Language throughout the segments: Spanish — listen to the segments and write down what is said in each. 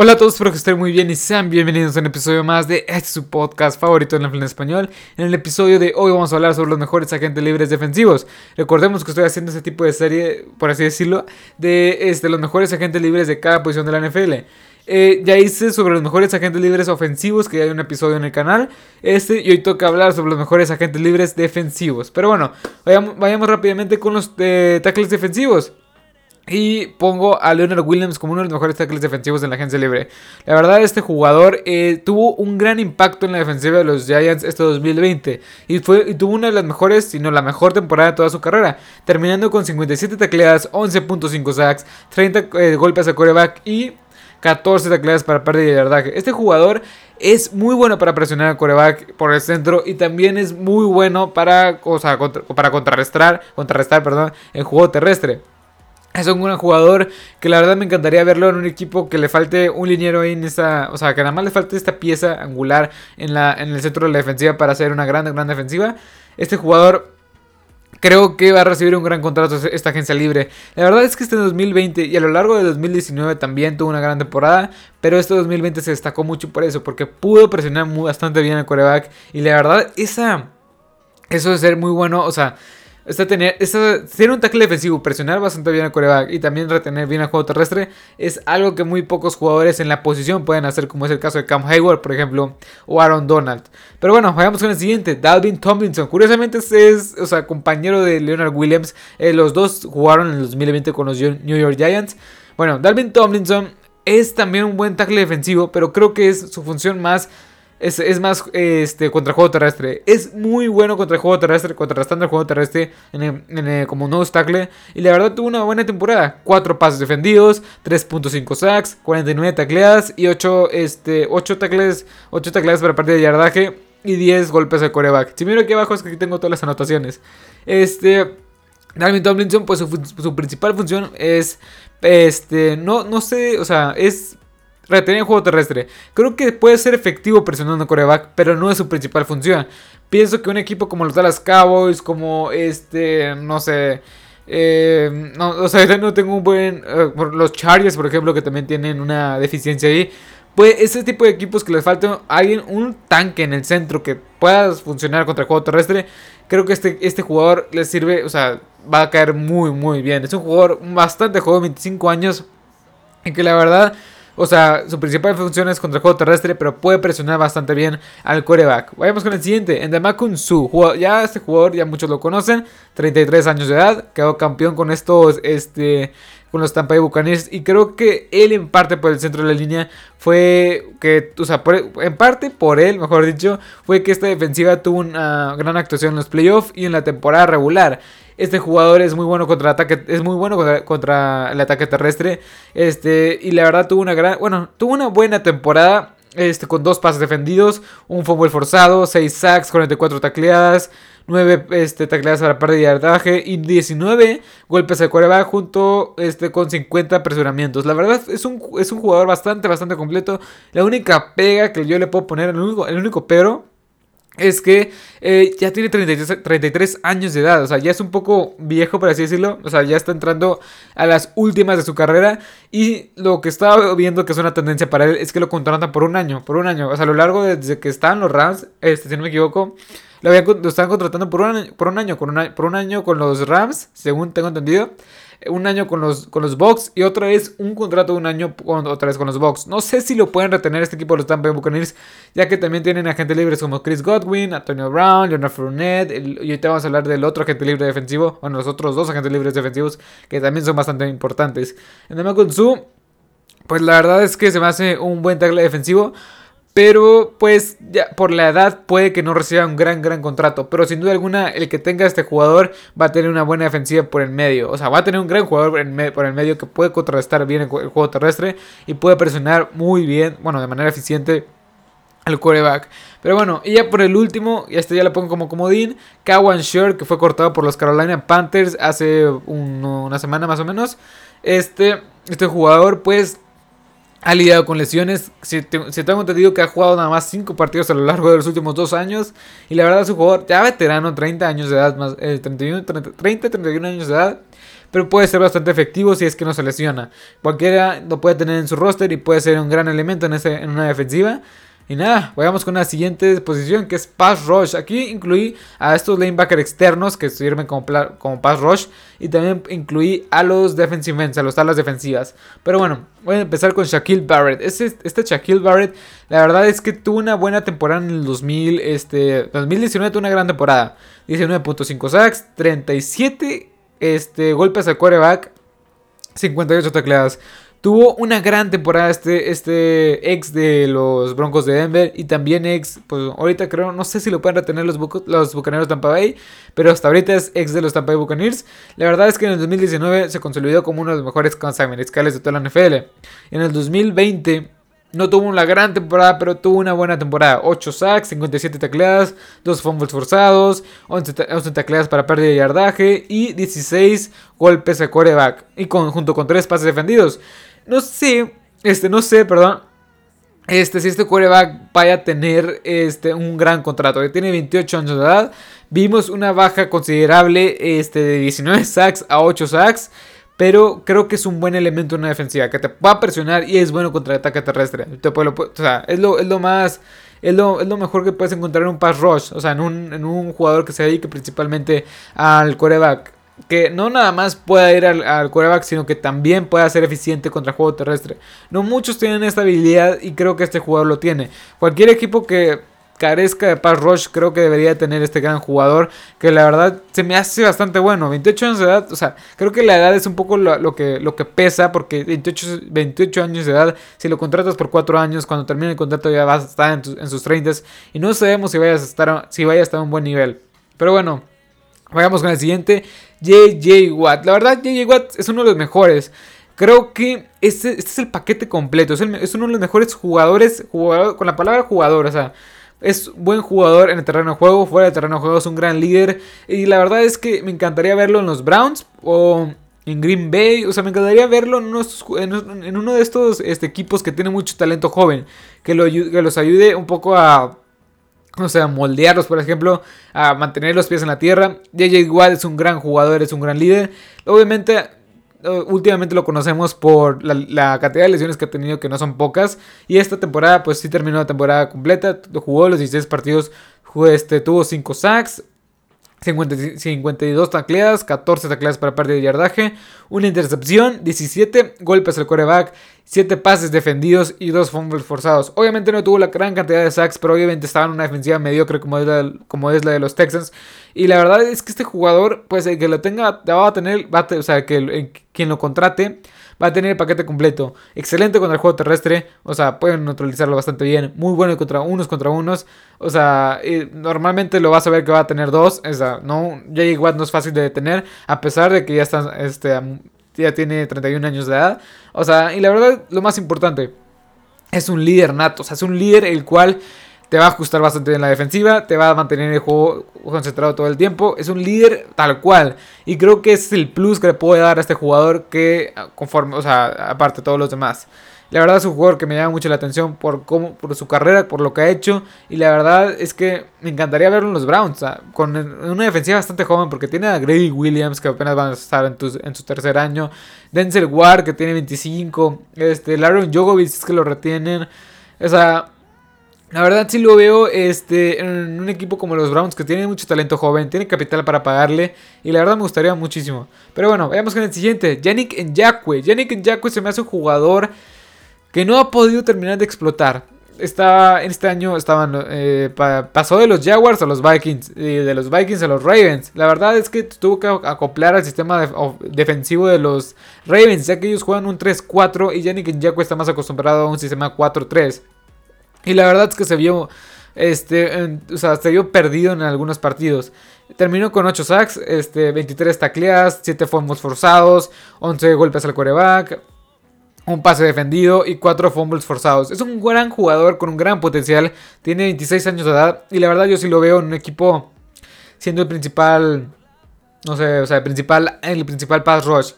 Hola a todos, espero que estén muy bien y sean bienvenidos a un episodio más de este su podcast favorito en en español. En el episodio de hoy vamos a hablar sobre los mejores agentes libres defensivos. Recordemos que estoy haciendo este tipo de serie, por así decirlo, de este, los mejores agentes libres de cada posición de la NFL. Eh, ya hice sobre los mejores agentes libres ofensivos, que ya hay un episodio en el canal. Este, y hoy toca hablar sobre los mejores agentes libres defensivos. Pero bueno, vayamos, rápidamente con los eh, tackles defensivos. Y pongo a Leonard Williams como uno de los mejores tackles defensivos en la agencia libre. La verdad, este jugador eh, tuvo un gran impacto en la defensiva de los Giants este 2020. Y, fue, tuvo una de las mejores, si no la mejor temporada de toda su carrera. Terminando con 57 tacleadas, 11.5 sacks, 30 eh, golpes a coreback y 14 tacleadas para pérdida de yardaje. Este jugador es muy bueno para presionar al coreback por el centro y también es muy bueno para, sea, para contrarrestar, contrarrestar perdón, el juego terrestre. Es un gran jugador que la verdad me encantaría verlo en un equipo que le falte un liniero ahí en esta, o sea, que nada más le falte esta pieza angular en, la, en el centro de la defensiva para hacer una gran, gran defensiva. Este jugador creo que va a recibir un gran contrato esta agencia libre. La verdad es que este 2020 y a lo largo de 2019 también tuvo una gran temporada, pero este 2020 se destacó mucho por eso, porque pudo presionar bastante bien al coreback y la verdad esa eso de ser muy bueno, o sea, esta tener, un tackle defensivo, presionar bastante bien al coreback y también retener bien el juego terrestre es algo que muy pocos jugadores en la posición pueden hacer, como es el caso de Cam Hayward, por ejemplo, o Aaron Donald. Pero bueno, vayamos con el siguiente, Dalvin Tomlinson. Curiosamente es, o sea, compañero de Leonard Williams. Eh, los dos jugaron en el 2020 con los New York Giants. Bueno, Dalvin Tomlinson es también un buen tackle defensivo, pero creo que es su función más es, más este, contra el juego terrestre. Es muy bueno contra el juego terrestre, contrarrestando el juego terrestre en como no tackle. Y la verdad tuvo una buena temporada. 4 pases defendidos, 3.5 sacks, 49 tacleadas y 8, este, 8 tackles, 8 tacleadas para partida de yardaje y 10 golpes de coreback. Si miro aquí abajo es que aquí tengo todas las anotaciones. Este... Dalvin Tomlinson, pues su, su, principal función es, este, no, no sé, o sea, es retener el juego terrestre. Creo que puede ser efectivo presionando coreback, pero no es su principal función. Pienso que un equipo como los Dallas Cowboys, como este, no sé, eh, no, o sea, no tengo un buen. Eh, los Chargers, por ejemplo, que también tienen una deficiencia ahí. Pues ese tipo de equipos que les falta alguien, un tanque en el centro que pueda funcionar contra el juego terrestre. Creo que este, este jugador les sirve, o sea, va a caer muy, muy bien. Es un jugador bastante joven, 25 años. Y que la verdad o sea, su principal función es contra el juego terrestre, pero puede presionar bastante bien al coreback. Vayamos con el siguiente, Endemakun Su. Ya este jugador, ya muchos lo conocen, 33 años de edad, quedó campeón con estos, este, con los Tampa Bay Buccaneers. Y creo que él, en parte por el centro de la línea, fue que, o sea, en parte por él, mejor dicho, fue que esta defensiva tuvo una gran actuación en los playoffs y en la temporada regular. Este jugador es muy bueno contra el ataque, es muy bueno contra, el ataque terrestre. Este, y la verdad tuvo una gran, bueno, tuvo una buena temporada. Este, con dos pases defendidos, un fútbol forzado, 6 sacks, 44 tacleadas, 9 este, tacleadas para pérdida de yardaje y 19 golpes de cuerva junto este, con 50 apresuramientos. La verdad es un, es un jugador bastante, bastante completo. La única pega que yo le puedo poner, el único, el único pero es que eh, ya tiene 33, años de edad, o sea, ya es un poco viejo, por así decirlo, o sea, ya está entrando a las últimas de su carrera y lo que estaba viendo que es una tendencia para él es que lo contratan por un año, por un año, o sea, a lo largo desde que están los Rams, este, si no me equivoco, lo, habían, estaban contratando por un año, por un año, por un año con los Rams, según tengo entendido un año con los, con los Bucks y otra vez un contrato de un año otra vez con los Bucks. No sé si lo pueden retener este equipo de los Tampa Bay Buccaneers, ya que también tienen agentes libres como Chris Godwin, Antonio Brown, Leonard Fournette, y ahorita vamos a hablar del otro agente libre defensivo, bueno, los otros dos agentes libres defensivos que también son bastante importantes. En con su, pues la verdad es que se me hace un buen tackle defensivo. Pero pues ya por la edad puede que no reciba un gran, gran contrato. Pero sin duda alguna el que tenga este jugador va a tener una buena defensiva por el medio. O sea, va a tener un gran jugador por el medio que puede contrarrestar bien el, juego terrestre y puede presionar muy bien, bueno, de manera eficiente al quarterback. Pero bueno, y ya por el último, y este ya lo pongo como comodín, Kawan Shore, que fue cortado por los Carolina Panthers hace una semana más o menos. Este, este jugador pues ha lidiado con lesiones. Si, tengo entendido que ha jugado nada más 5 partidos a lo largo de los últimos 2 años. Y la verdad es un jugador ya veterano, 30 años de edad, más, 31, 30, 31 años de edad. pero puede ser bastante efectivo si es que no se lesiona. Cualquiera lo puede tener en su roster y puede ser un gran elemento en, ese, en una defensiva. Y nada, vayamos con la siguiente posición que es Pass Rush. Aquí incluí a estos lanebacker externos que sirven como, Pass Rush. Y también incluí a los defensive a los talas defensivas. Pero bueno, voy a empezar con Shaquille Barrett. Este, este Shaquille Barrett, la verdad es que tuvo una buena temporada en el 2000, este, 2019 tuvo una gran temporada. 19.5 sacks, 37 este, golpes al quarterback, 58 tacleadas. Tuvo una gran temporada este, este ex de los Broncos de Denver y también ex, pues ahorita creo, no sé si lo pueden retener los, los Bucaneros de Tampa Bay, pero hasta ahorita es ex de los Tampa Bay Buccaneers. La verdad es que en el 2019 se consolidó como uno de los mejores mariscales de toda la NFL. En el 2020 no tuvo una gran temporada, pero tuvo una buena temporada. 8 sacks, 57 tacleadas, 2 fumbles forzados, 11, tacleadas para pérdida de yardaje y 16 golpes a quarterback. Y junto con 3 pases defendidos. No sé, este, no sé, perdón. Este, si este quarterback vaya a tener este, un gran contrato. Que tiene 28 años de edad. Vimos una baja considerable este, de 19 sacks a 8 sacks. Pero creo que es un buen elemento en una defensiva. Que te va a presionar y es bueno contra el ataque terrestre. Te puede, o sea, es lo, es lo más. Es lo, es lo, mejor que puedes encontrar en un pass rush. O sea, en un, en un jugador que se dedique principalmente al quarterback que no nada más pueda ir al, al quarterback, sino que también pueda ser eficiente contra el juego terrestre. No muchos tienen esta habilidad y creo que este jugador lo tiene. Cualquier equipo que carezca de pass rush, creo que debería tener este gran jugador, que la verdad se me hace bastante bueno. 28 años de edad, o sea, creo que la edad es un poco lo, que, lo que pesa, porque 28, 28 años de edad, si lo contratas por 4 años, cuando termine el contrato ya vas a estar en, en sus 30 y no sabemos si vayas a estar, si vaya a estar a un buen nivel. Pero bueno, vayamos con el siguiente. JJ Watt. La verdad, JJ Watt es uno de los mejores. Creo que este, este es el paquete completo. Es, uno de los mejores jugadores, jugador, con la palabra jugador. O sea, es buen jugador en el terreno de juego. Fuera del terreno de juego es un gran líder. Y la verdad es que me encantaría verlo en los Browns o en Green Bay. O sea, me encantaría verlo en, uno de estos este, equipos que tiene mucho talento joven. Que, lo, que los ayude un poco a o sea, moldearlos, por ejemplo, a mantener los pies en la tierra. JJ Watt es un gran jugador, es un gran líder. Obviamente, eh, últimamente lo conocemos por la, cantidad de lesiones que ha tenido, que no son pocas. Y esta temporada, pues sí terminó la temporada completa. Jugó los 16 partidos, este, tuvo 5 sacks, 52 tacleadas, 14 tacleadas para pérdida de yardaje, una intercepción, 17 golpes al coreback, 7 pases defendidos y 2 fumbles forzados. Obviamente no tuvo la gran cantidad de sacks, pero obviamente estaba en una defensiva mediocre como es la, como es la de los Texans. Y la verdad es que este jugador, pues el que lo tenga, va a tener, va o sea, que quien lo contrate va a tener el paquete completo. Excelente contra el juego terrestre. O sea, pueden neutralizarlo bastante bien. Muy bueno contra unos contra unos. O sea, normalmente lo vas a ver que va a tener dos. O sea, no, J.J. Watt no es fácil de detener. A pesar de que ya está, este, ya tiene 31 años de edad. O sea, y la verdad, lo más importante. Es un líder nato. O sea, es un líder el cual te va a ajustar bastante bien la defensiva, te va a mantener el juego concentrado todo el tiempo. Es un líder tal cual. Y creo que es el plus que le puede dar a este jugador que conforme, o sea, aparte de todos los demás. La verdad es un jugador que me llama mucho la atención por cómo, por su carrera, por lo que ha hecho. Y la verdad es que me encantaría verlo en los Browns. con una defensiva bastante joven. Porque tiene a Grady Williams, que apenas van a estar en, en su tercer año. Denzel Ward, que tiene 25. Este, Laron Jogovic, es que lo retienen. O sea, la verdad sí lo veo este, en un equipo como los Browns que tiene mucho talento joven, tiene capital para pagarle y la verdad me gustaría muchísimo. Pero bueno, vayamos con el siguiente, Yannick Nyakwe. Yannick Nyakwe se me hace un jugador que no ha podido terminar de explotar. Está, en este año estaban, eh, pasó de los Jaguars a los Vikings y de los Vikings a los Ravens. La verdad es que tuvo que acoplar al sistema defensivo de los Ravens, ya que ellos juegan un 3-4 y Yannick Nyakwe está más acostumbrado a un sistema 4-3. Y la verdad es que se vio, este, o sea, se vio perdido en algunos partidos. Terminó con 8 sacks, este, 23 tacleadas, 7 fumbles forzados, 11 golpes al coreback, un pase defendido y 4 fumbles forzados. Es un gran jugador con un gran potencial, tiene 26 años de edad y la verdad yo sí lo veo en un equipo siendo el principal, no sé, o sea, el principal, el principal pass rush,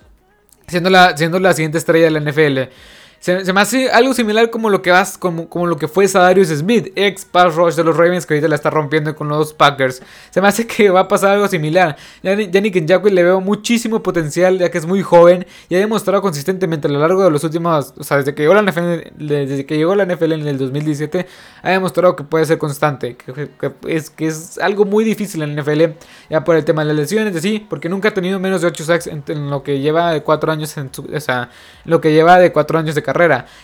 siendo la, siendo la siguiente estrella de la NFL. Se, me hace algo similar como lo que fue Sadarius Smith, ex pass rush de los Ravens, que ahorita la está rompiendo con los Packers. Se me hace que va a pasar algo similar. Yannick Njakwe le veo muchísimo potencial, ya que es muy joven y ha demostrado consistentemente a lo largo de los últimos, o sea, desde que llegó la NFL, la NFL en el 2017, ha demostrado que puede ser constante, es, que es algo muy difícil en la NFL, ya por el tema de las lesiones, sí, porque nunca ha tenido menos de 8 sacks en, lo que lleva de 4 años, en lo que lleva de 4 años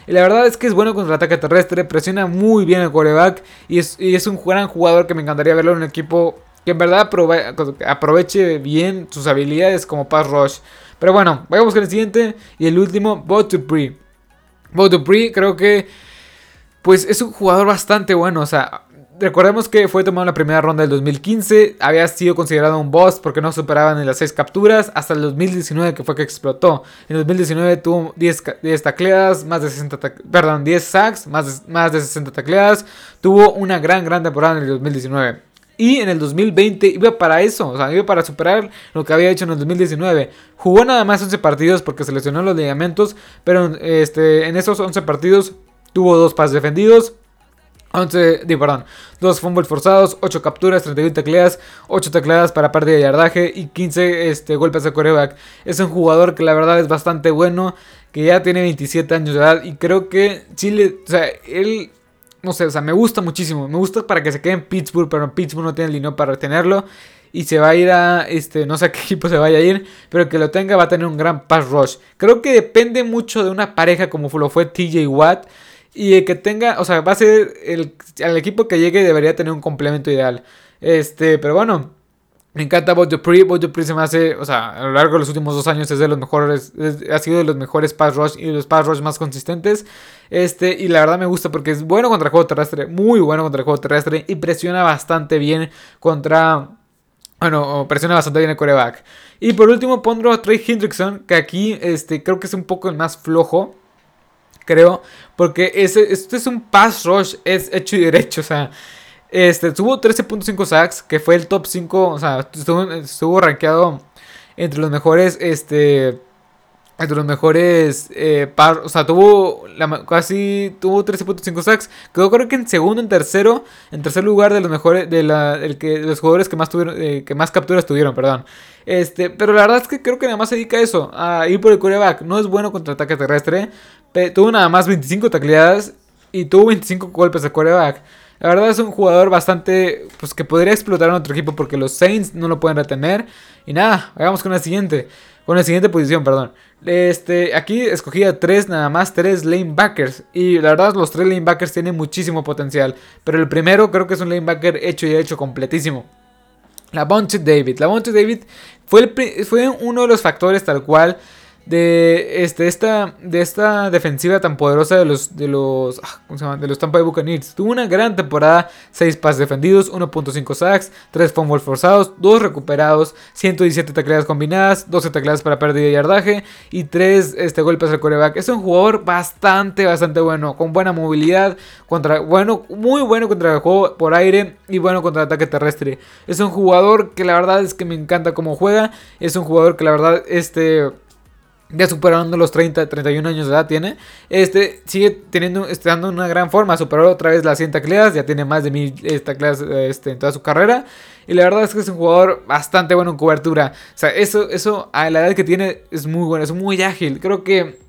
Y la verdad es que es bueno contra el ataque terrestre, presiona muy bien el quarterback y es, es un gran jugador que me encantaría verlo en un equipo que en verdad aproveche bien sus habilidades como pass rush. Pero bueno, vayamos con el siguiente y el último, Bo Dupree. Bo Dupree creo que pues es un jugador bastante bueno, o sea, Recordemos que fue tomado en la primera ronda del 2015, había sido considerado un boss porque no superaban en las 6 capturas, hasta el 2019 que fue que explotó. En 2019 tuvo 10, 10 tacleadas, más de 60 perdón, 10 sacks, más de, más de 60 tacleadas, tuvo una gran, gran temporada en el 2019. Y en el 2020 iba para eso, o sea, iba para superar lo que había hecho en el 2019. Jugó nada más 11 partidos porque se lesionó los ligamentos, pero este, en esos 11 partidos tuvo dos pases defendidos, 11, perdón, 2 fumbles forzados, 8 capturas, 31 tacleadas, 8 tacleadas para pérdida de yardaje y 15 este, golpes de coreback. Es un jugador que la verdad es bastante bueno, que ya tiene 27 años de edad y creo que Chile, o sea, él, no sé, o sea, me gusta muchísimo. Me gusta para que se quede en Pittsburgh, pero Pittsburgh no tiene el dinero para retenerlo. Y se va a ir a, este, no sé a qué equipo se vaya a ir, pero que lo tenga va a tener un gran pass rush. Creo que depende mucho de una pareja como lo fue TJ Watt y el que tenga, o sea, va a ser el, equipo que llegue debería tener un complemento ideal. Este, pero bueno, me encanta Bob Dupree. Dupree se me hace, o sea, a lo largo de los últimos dos años es de los mejores, ha sido de los mejores pass rush y de los pass rush más consistentes. Este, y la verdad me gusta porque es bueno contra el juego terrestre, muy bueno contra el juego terrestre y presiona bastante bien contra, bueno, presiona bastante bien el coreback. Y por último pondré a Trey Hendrickson, que aquí, este, creo que es un poco el más flojo creo. Porque este es un pass rush, es hecho y derecho. O sea, este, tuvo 13.5 sacks, que fue el top 5. O sea, estuvo, estuvo rankeado entre los mejores, este, entre los mejores eh, o sea, tuvo casi tuvo 13.5 sacks. Quedó creo que en segundo, en tercero, en tercer lugar de los mejores de la el que los jugadores que más tuvieron eh, que más capturas tuvieron, perdón. Este, pero la verdad es que creo que nada más se dedica a eso, a ir por el quarterback. No es bueno contra ataque terrestre. Tuvo nada más 25 tacleadas y tuvo 25 golpes de quarterback. La verdad es un jugador bastante, pues que podría explotar en otro equipo porque los Saints no lo pueden retener. Y nada, vayamos con la siguiente. Con la siguiente posición, perdón. Este, aquí escogí a tres, nada más, tres lanebackers. Y la verdad, los tres lanebackers tienen muchísimo potencial. Pero el primero creo que es un lanebacker hecho y hecho completísimo. La Bonte David. La Bonte David fue, fue uno de los factores tal cual de este esta de esta defensiva tan poderosa de los de los ah, ¿cómo se llama? de los Tampa Bay Buccaneers. Tuvo una gran temporada, 6 pases defendidos, 1.5 sacks, 3 fumbles forzados, 2 recuperados, 117 tacleadas combinadas, 12 tacleadas para pérdida de yardaje y 3 este, golpes al coreback. Es un jugador bastante bastante bueno, con buena movilidad, contra bueno, muy bueno contra el juego por aire y bueno contra el ataque terrestre. Es un jugador que la verdad es que me encanta cómo juega, es un jugador que la verdad este ya superando los 30, 31 años de edad tiene, este sigue teniendo, estando en una gran forma, superó otra vez las 100 tacleadas, ya tiene más de 1000 tacleadas este, en toda su carrera, y la verdad es que es un jugador bastante bueno en cobertura, o sea, eso, eso a la edad que tiene es muy bueno, es muy ágil, creo que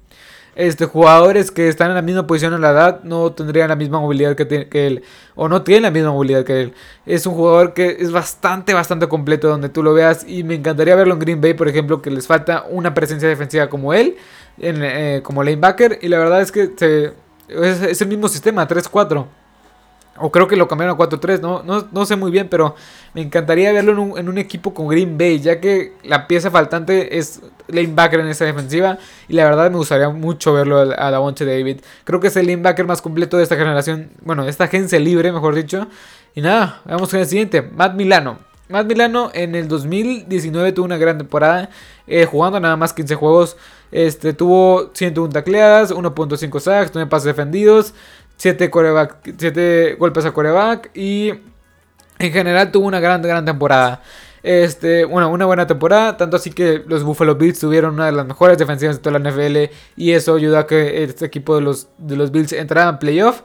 este, jugadores que están en la misma posición en la edad no tendrían la misma movilidad que, él. O no tienen la misma movilidad que él. Es un jugador que es bastante, bastante completo donde tú lo veas. Y me encantaría verlo en Green Bay, por ejemplo, que les falta una presencia defensiva como él, eh, como lanebacker. Y la verdad es que es, es el mismo sistema, 3-4. O creo que lo cambiaron a 4-3, ¿no? ¿no? sé muy bien, pero me encantaría verlo en un, equipo con Green Bay, ya que la pieza faltante es lanebacker en esa defensiva. Y la verdad me gustaría mucho verlo a, la Bonche David. Creo que es el lanebacker más completo de esta generación, bueno, de esta agencia libre, mejor dicho. Y nada, vamos con el siguiente, Matt Milano. Matt Milano en el 2019 tuvo una gran temporada, eh, jugando nada más 15 juegos. Este, tuvo 101 tacleadas, 1.5 sacks, 9 pases defendidos, 7, golpes a coreback y en general tuvo una gran, gran temporada. Este, bueno, una buena temporada, tanto así que los Buffalo Bills tuvieron una de las mejores defensivas de toda la NFL y eso ayudó a que este equipo de los, de los Bills entrara en playoff.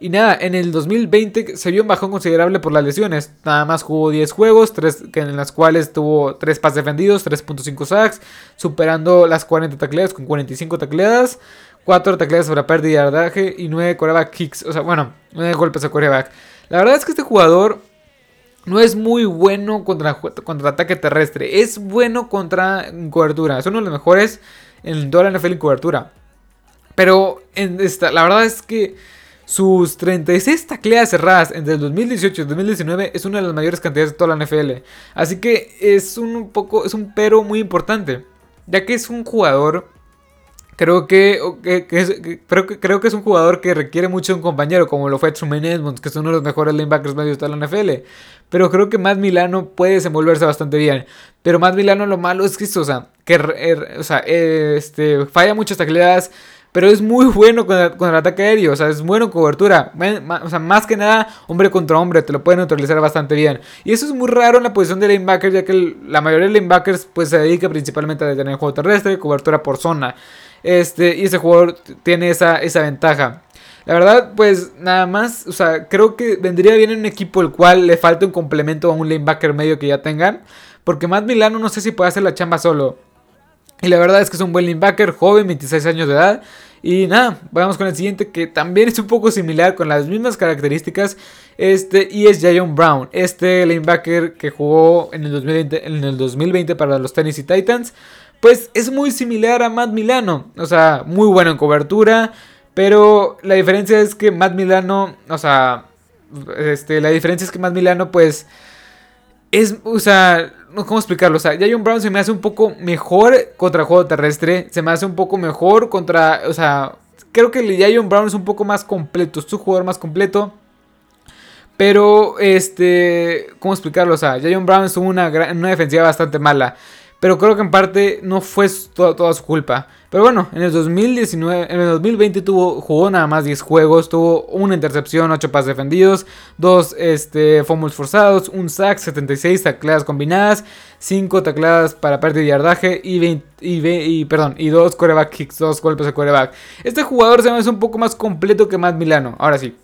Y nada, en el 2020 se vio un bajón considerable por las lesiones. Nada más jugó 10 juegos, en las cuales tuvo 3 pases defendidos, 3.5 sacks, superando las 40 tacleadas con 45 tacleadas, 4 tacleadas sobre pérdida de yardaje y 9 coreback kicks. O sea, bueno, 9 golpes a coreback. La verdad es que este jugador no es muy bueno contra, contra ataque terrestre. Es bueno contra cobertura. Es uno de los mejores en toda la NFL en cobertura. Pero en esta, la verdad es que sus 36 tacleadas cerradas entre el 2018 y el 2019 es una de las mayores cantidades de toda la NFL. Así que es un poco, es un pero muy importante. Ya que es un jugador Creo que, creo que, creo que es un jugador que requiere mucho de un compañero, como lo fue Truman Edmonds, que es uno de los mejores linebackers medios de la NFL. Pero creo que Matt Milano puede desenvolverse bastante bien. Pero Matt Milano lo malo es que, o sea, que o sea, este, falla muchas tacleadas, pero es muy bueno con, el ataque aéreo, o sea, es bueno en cobertura. O sea, más que nada, hombre contra hombre, te lo pueden neutralizar bastante bien. Y eso es muy raro en la posición de linebacker, ya que la mayoría de linebackers pues, se dedica principalmente a detener el juego terrestre, cobertura por zona. Este, y ese jugador tiene esa, esa ventaja. La verdad, pues nada más, o sea, creo que vendría bien en un equipo el cual le falta un complemento a un linebacker medio que ya tengan. Porque Matt Milano no sé si puede hacer la chamba solo. Y la verdad es que es un buen linebacker, joven, 26 años de edad. Y nada, vamos con el siguiente que también es un poco similar, con las mismas características. Este, y es Jayon Brown, este linebacker que jugó en el 2020, en el 2020 para los Tennessee Titans pues es muy similar a Matt Milano. O sea, muy bueno en cobertura. Pero la diferencia es que Matt Milano, o sea, este, la diferencia es que Matt Milano, pues, es, o sea, ¿cómo explicarlo? O sea, Jayon Brown se me hace un poco mejor contra el juego terrestre. Se me hace un poco mejor contra, o sea, creo que Jayon Brown es un poco más completo. Es un jugador más completo. Pero, este, ¿cómo explicarlo? O sea, Jayon Brown es una, una defensiva bastante mala. Pero creo que en parte no fue toda, su culpa. Pero bueno, en el 2019, en el 2020 tuvo, jugó nada más 10 juegos, tuvo una intercepción, 8 pases defendidos, 2 este, fumbles forzados, un sack, 76 tacleadas combinadas, 5 tacleadas para pérdida de yardaje y, y, y, perdón, y 2 coreback kicks, 2 golpes de coreback. Este jugador se me hace un poco más completo que Matt Milano. Ahora sí,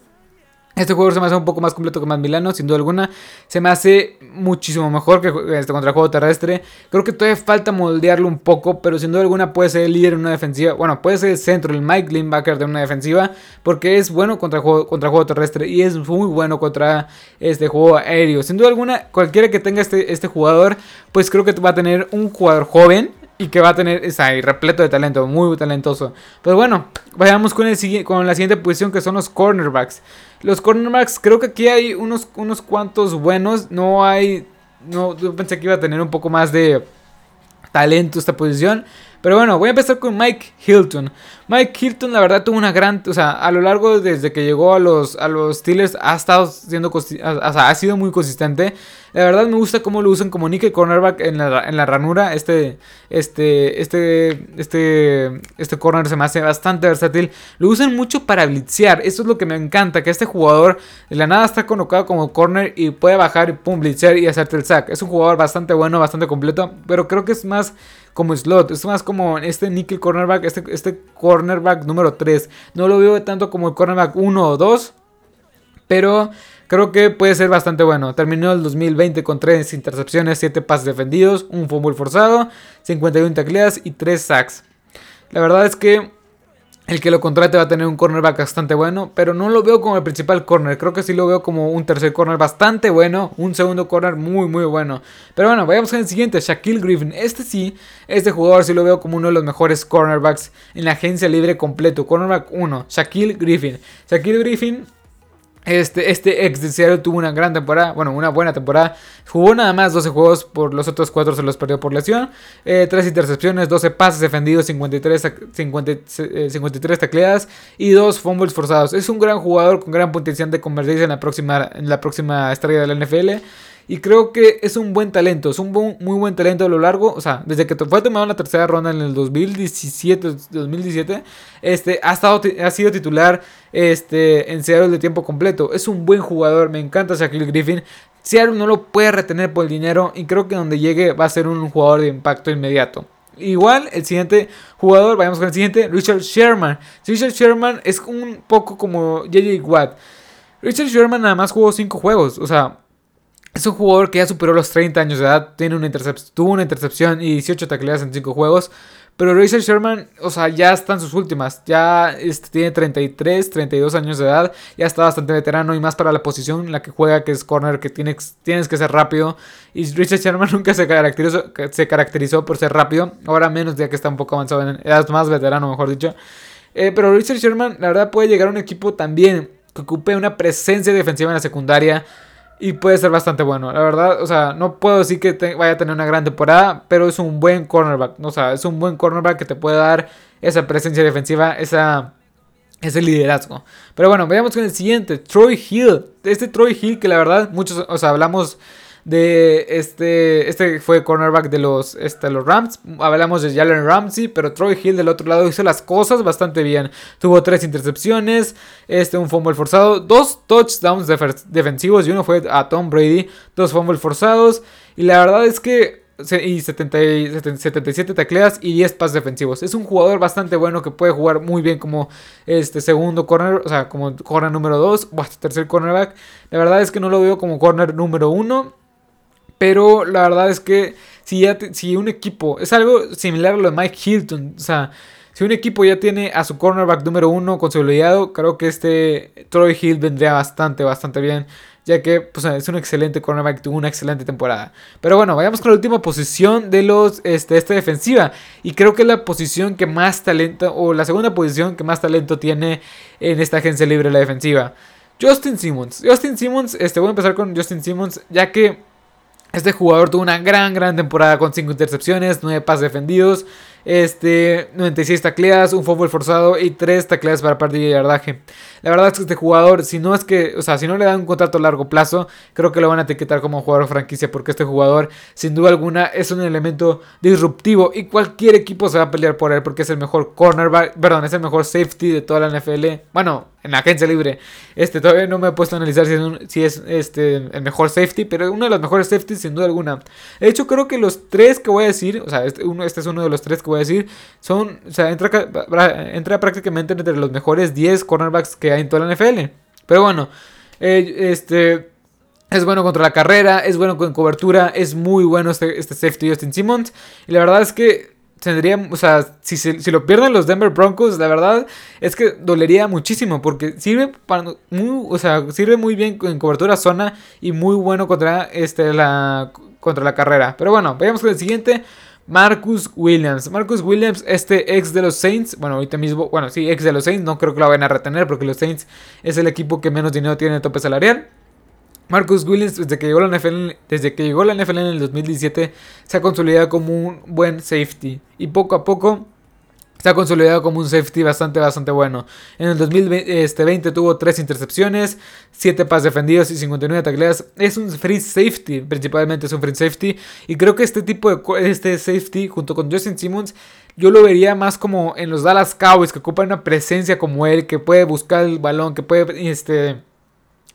este jugador se me hace un poco más completo que más Milano, sin duda alguna. Se me hace muchísimo mejor que este contra el juego terrestre. Creo que todavía falta moldearlo un poco, pero sin duda alguna puede ser el líder en una defensiva. Bueno, puede ser el centro, el Mike Linebacker de una defensiva, porque es bueno contra juego, contra juego terrestre y es muy bueno contra este juego aéreo. Sin duda alguna, cualquiera que tenga este, este jugador, pues creo que va a tener un jugador joven y que va a tener, es ahí, repleto de talento, muy talentoso. Pero bueno, vayamos con, el, con la siguiente posición que son los cornerbacks. Los cornerbacks, creo que aquí hay unos, unos cuantos buenos. No hay, no, yo pensé que iba a tener un poco más de talento esta posición. Pero bueno, voy a empezar con Mike Hilton. Mike Hilton, la verdad, tuvo una gran. O sea, a lo largo desde que llegó a los, a los Steelers, ha estado siendo. O sea, ha sido muy consistente. La verdad, me gusta cómo lo usan como nickel cornerback en la, en la ranura. Este, este, este, este, este corner se me hace bastante versátil. Lo usan mucho para blitzear. Eso es lo que me encanta. Que este jugador de la nada está colocado como corner y puede bajar y pum, blitzear y hacerte el sack. Es un jugador bastante bueno, bastante completo. Pero creo que es más como slot. Es más como este nickel cornerback, este, este cornerback número 3. No lo veo tanto como el cornerback 1 o 2. Pero creo que puede ser bastante bueno. Terminó el 2020 con 3 intercepciones, 7 pases defendidos, un fumble forzado, 51 tacleadas y 3 sacks. La verdad es que el que lo contrate va a tener un cornerback bastante bueno, pero no lo veo como el principal corner. Creo que sí lo veo como un tercer corner bastante bueno, un segundo corner muy, muy bueno. Pero bueno, vayamos con el siguiente, Shaquille Griffin. Este sí, este jugador sí lo veo como uno de los mejores cornerbacks en la agencia libre completo. Cornerback 1, Shaquille Griffin. Shaquille Griffin este, este ex Seattle tuvo una gran temporada, bueno, una buena temporada. Jugó nada más 12 juegos, por los otros 4 se los perdió por lesión. Eh, 3 intercepciones, 12 pases defendidos, 53, 53 tacleadas y 2 fumbles forzados. Es un gran jugador con gran potencial de convertirse en la próxima, en la próxima estrella de la NFL. Y creo que es un buen talento, es un muy buen talento a lo largo. O sea, desde que fue tomado en la tercera ronda en el 2017, 2017 este, ha, estado, ha sido titular este, en Seattle de tiempo completo. Es un buen jugador, me encanta Shaquille Griffin. Seattle no lo puede retener por el dinero y creo que donde llegue va a ser un jugador de impacto inmediato. Igual, el siguiente jugador, vayamos con el siguiente, Richard Sherman. Richard Sherman es un poco como JJ Watt. Richard Sherman nada más jugó 5 juegos, o sea, es un jugador que ya superó los 30 años de edad, tiene una tuvo una intercepción y 18 tacleadas en 5 juegos. Pero Richard Sherman, o sea, ya está en sus últimas. Ya este, tiene 33, 32 años de edad. Ya está bastante veterano y más para la posición en la que juega, que es corner, que tienes, tienes que ser rápido. Y Richard Sherman nunca se caracterizó, se caracterizó por ser rápido. Ahora menos, ya que está un poco avanzado en edad, más veterano, mejor dicho. Eh, pero Richard Sherman, la verdad, puede llegar a un equipo también que ocupe una presencia defensiva en la secundaria y puede ser bastante bueno. La verdad, o sea, no puedo decir que vaya a tener una gran temporada, pero es un buen cornerback. O sea, es un buen cornerback que te puede dar esa presencia defensiva, esa, ese liderazgo. Pero bueno, veamos con el siguiente, Troy Hill. Este Troy Hill que la verdad, muchos, o sea, hablamos de este, este fue cornerback de los, este, los Rams. Hablamos de Jalen Ramsey, pero Troy Hill del otro lado hizo las cosas bastante bien. Tuvo tres intercepciones, este, un fumble forzado, dos touchdowns defensivos y uno fue a Tom Brady, dos fumbles forzados. Y la verdad es que y 77 tacleas y 10 pases defensivos. Es un jugador bastante bueno que puede jugar muy bien como este segundo corner, o sea, como corner número 2 o tercer cornerback. La verdad es que no lo veo como corner número 1. Pero la verdad es que si, ya si un equipo, es algo similar a lo de Mike Hilton, o sea, si un equipo ya tiene a su cornerback número uno consolidado, creo que este Troy Hill vendría bastante, bastante bien. Ya que pues, es un excelente cornerback, tuvo una excelente temporada. Pero bueno, vayamos con la última posición de los este, esta defensiva. Y creo que es la posición que más talento, o la segunda posición que más talento tiene en esta agencia libre la defensiva. Justin Simmons. Justin Simmons, este, voy a empezar con Justin Simmons, ya que este jugador tuvo una gran, gran temporada con 5 intercepciones, 9 pases defendidos, este, 96 tacleadas, un fútbol forzado y 3 tacleadas para pérdida de yardaje. La verdad es que este jugador, si no es que, o sea, si no le dan un contrato a largo plazo, creo que lo van a etiquetar como jugador franquicia porque este jugador, sin duda alguna, es un elemento disruptivo y cualquier equipo se va a pelear por él porque es el mejor cornerback, perdón, es el mejor safety de toda la NFL. Bueno, en la agencia libre. Este, todavía no me he puesto a analizar si es, si es este, el mejor safety, pero uno de los mejores safeties sin duda alguna. De hecho, creo que los tres que voy a decir, o sea, este, uno, este es uno de los tres que voy a decir, son, o sea, entra, entra prácticamente entre los mejores 10 cornerbacks que en toda la NFL. Pero bueno, eh, este... Es bueno contra la carrera, es bueno con cobertura, es muy bueno este, este safety Justin Simmons. Y la verdad es que tendría, o sea, si, si, lo pierden los Denver Broncos, la verdad es que dolería muchísimo porque sirve para muy, o sea, sirve muy bien en cobertura zona y muy bueno contra este la contra la carrera. Pero bueno, vayamos con el siguiente. Marcus Williams. Marcus Williams, este ex de los Saints. Bueno, ahorita mismo, bueno, sí, ex de los Saints. No creo que lo vayan a retener porque los Saints es el equipo que menos dinero tiene de tope salarial. Marcus Williams, desde que llegó la NFL, desde que llegó la NFL en el 2017, se ha consolidado como un buen safety. Y poco a poco ha consolidado como un safety bastante, bastante bueno. En el 2020 este, tuvo 3 intercepciones, 7 pases defendidos y 59 tacleadas. Es un free safety, principalmente es un free safety. Y creo que este tipo de este safety, junto con Justin Simmons, yo lo vería más como en los Dallas Cowboys, que ocupan una presencia como él, que puede buscar el balón, que puede este,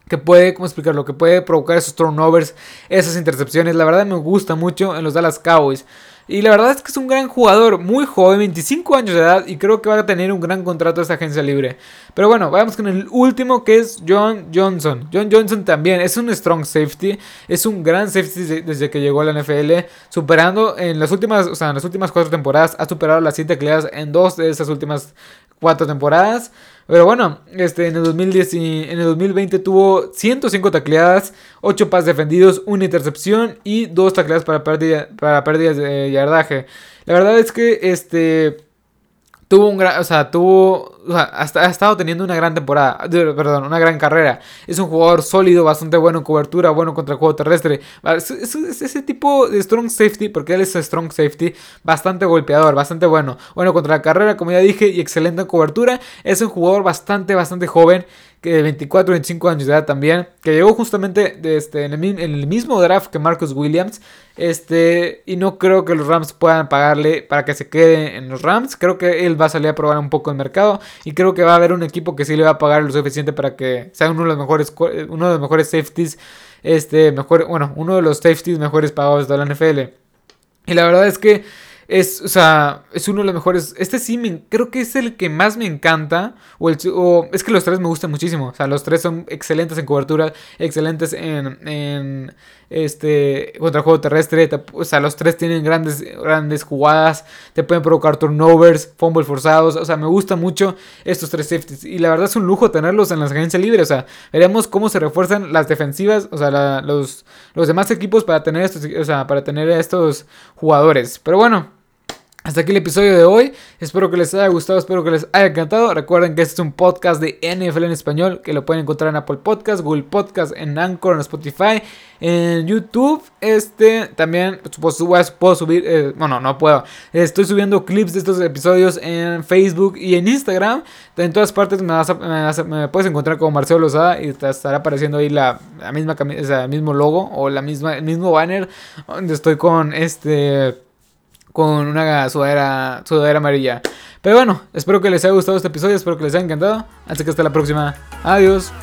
que puede, ¿cómo explicarlo? Que puede provocar esos turnovers, esas intercepciones. La verdad me gusta mucho en los Dallas Cowboys. Y la verdad es que es un gran jugador, muy joven, 25 años de edad, y creo que va a tener un gran contrato esta agencia libre. Pero bueno, vamos con el último que es John Johnson. John Johnson también es un strong safety, es un gran safety desde que llegó a la NFL, superando en las últimas, o sea, en las últimas cuatro temporadas, ha superado las 7 tacleadas en dos de esas últimas cuatro temporadas. Pero bueno, este, en, el 2010 en el 2020 tuvo 105 tacleadas, 8 pases defendidos, una intercepción y 2 tacleadas para, pérdida, para pérdidas de yardaje. La verdad es que este tuvo un gran, o sea, tuvo, o sea, ha estado teniendo una gran temporada, perdón, una gran carrera. Es un jugador sólido, bastante bueno en cobertura, bueno contra el juego terrestre. Es, ese tipo de strong safety, porque él es strong safety, bastante golpeador, bastante bueno. Bueno contra la carrera, como ya dije, y excelente en cobertura. Es un jugador bastante, bastante joven de 24, 25 años de edad también, que llegó justamente este, en, el, mismo draft que Marcus Williams, este, y no creo que los Rams puedan pagarle para que se quede en los Rams, creo que él va a salir a probar un poco el mercado, y creo que va a haber un equipo que sí le va a pagar lo suficiente para que sea uno de los mejores, uno de los mejores safeties este, mejor, bueno, uno de los safeties mejores pagados de la NFL. Y la verdad es que es, o sea, es uno de los mejores. Este sí, me, creo que es el que más me encanta. O, es que los tres me gustan muchísimo. O sea, los tres son excelentes en cobertura, excelentes en, este contra juego terrestre. o sea, los tres tienen grandes, grandes jugadas. Te pueden provocar turnovers, fumbles forzados. O sea, me gustan mucho estos tres safeties. Y la verdad es un lujo tenerlos en las agencias libres. O sea, veremos cómo se refuerzan las defensivas. O sea, los, los demás equipos para tener estos, o sea, para tener estos jugadores. Pero bueno. Hasta aquí el episodio de hoy. Espero que les haya gustado, espero que les haya encantado. Recuerden que este es un podcast de NFL en español que lo pueden encontrar en Apple Podcast, Google Podcast, en Anchor, en Spotify, en YouTube. Este también pues, puedo subir, eh, bueno, no puedo. Estoy subiendo clips de estos episodios en Facebook y en Instagram. En todas partes me, puedes encontrar como Marcelo Lozada y te estará apareciendo ahí la, misma el mismo logo o la misma, el mismo banner donde estoy con este con una sudadera, sudadera amarilla. Pero bueno, espero que les haya gustado este episodio, espero que les haya encantado. Así que hasta la próxima. Adiós.